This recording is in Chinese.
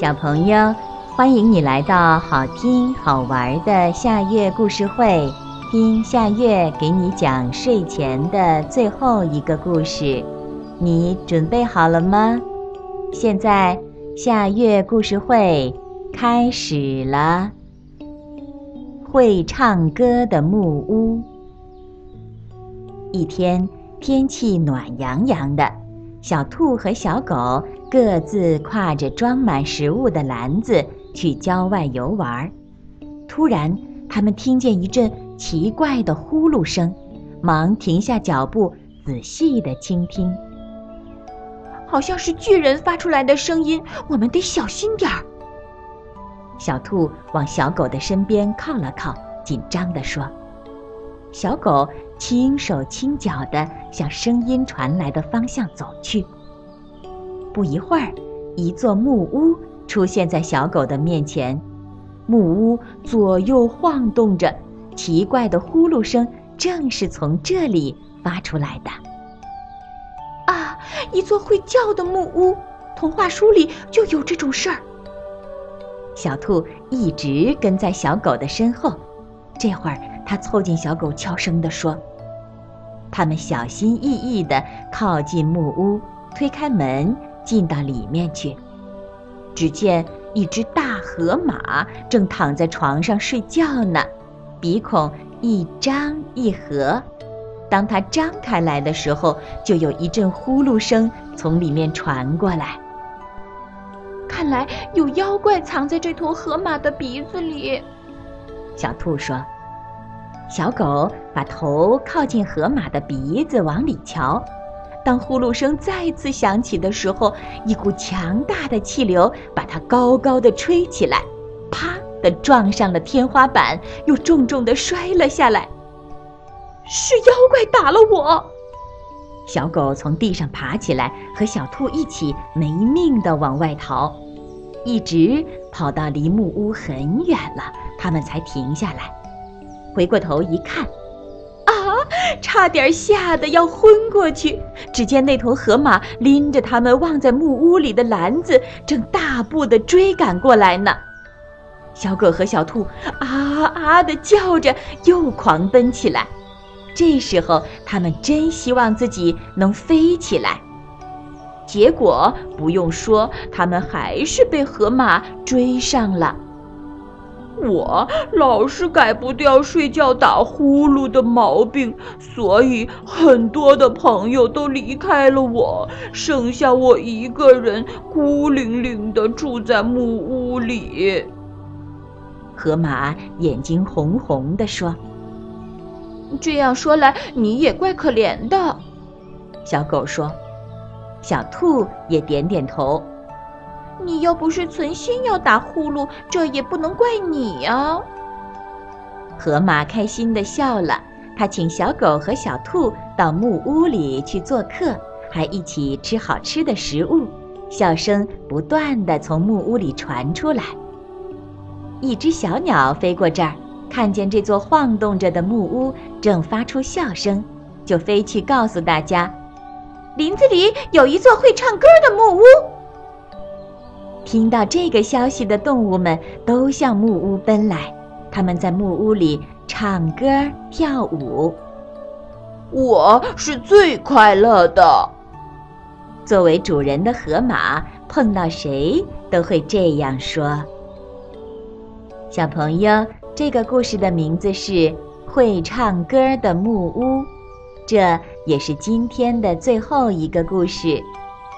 小朋友，欢迎你来到好听好玩的夏月故事会，听夏月给你讲睡前的最后一个故事。你准备好了吗？现在夏月故事会开始了。会唱歌的木屋。一天，天气暖洋洋的。小兔和小狗各自挎着装满食物的篮子去郊外游玩。突然，他们听见一阵奇怪的呼噜声，忙停下脚步，仔细地倾听。好像是巨人发出来的声音，我们得小心点儿。小兔往小狗的身边靠了靠，紧张地说。小狗轻手轻脚地向声音传来的方向走去。不一会儿，一座木屋出现在小狗的面前。木屋左右晃动着，奇怪的呼噜声正是从这里发出来的。啊，一座会叫的木屋！童话书里就有这种事儿。小兔一直跟在小狗的身后，这会儿。它凑近小狗，悄声地说：“他们小心翼翼地靠近木屋，推开门，进到里面去。只见一只大河马正躺在床上睡觉呢，鼻孔一张一合。当它张开来的时候，就有一阵呼噜声从里面传过来。看来有妖怪藏在这头河马的鼻子里。”小兔说。小狗把头靠近河马的鼻子，往里瞧。当呼噜声再次响起的时候，一股强大的气流把它高高的吹起来，啪的撞上了天花板，又重重的摔了下来。是妖怪打了我！小狗从地上爬起来，和小兔一起没命的往外逃，一直跑到离木屋很远了，他们才停下来。回过头一看，啊差点吓得要昏过去。只见那头河马拎着他们忘在木屋里的篮子，正大步的追赶过来呢。小狗和小兔啊啊的叫着，又狂奔起来。这时候，他们真希望自己能飞起来。结果不用说，他们还是被河马追上了。我老是改不掉睡觉打呼噜的毛病，所以很多的朋友都离开了我，剩下我一个人孤零零的住在木屋里。河马眼睛红红的说：“这样说来，你也怪可怜的。”小狗说：“小兔也点点头。”你又不是存心要打呼噜，这也不能怪你呀。河马开心的笑了，他请小狗和小兔到木屋里去做客，还一起吃好吃的食物，笑声不断地从木屋里传出来。一只小鸟飞过这儿，看见这座晃动着的木屋正发出笑声，就飞去告诉大家：林子里有一座会唱歌的木屋。听到这个消息的动物们都向木屋奔来，他们在木屋里唱歌跳舞。我是最快乐的。作为主人的河马，碰到谁都会这样说。小朋友，这个故事的名字是《会唱歌的木屋》，这也是今天的最后一个故事。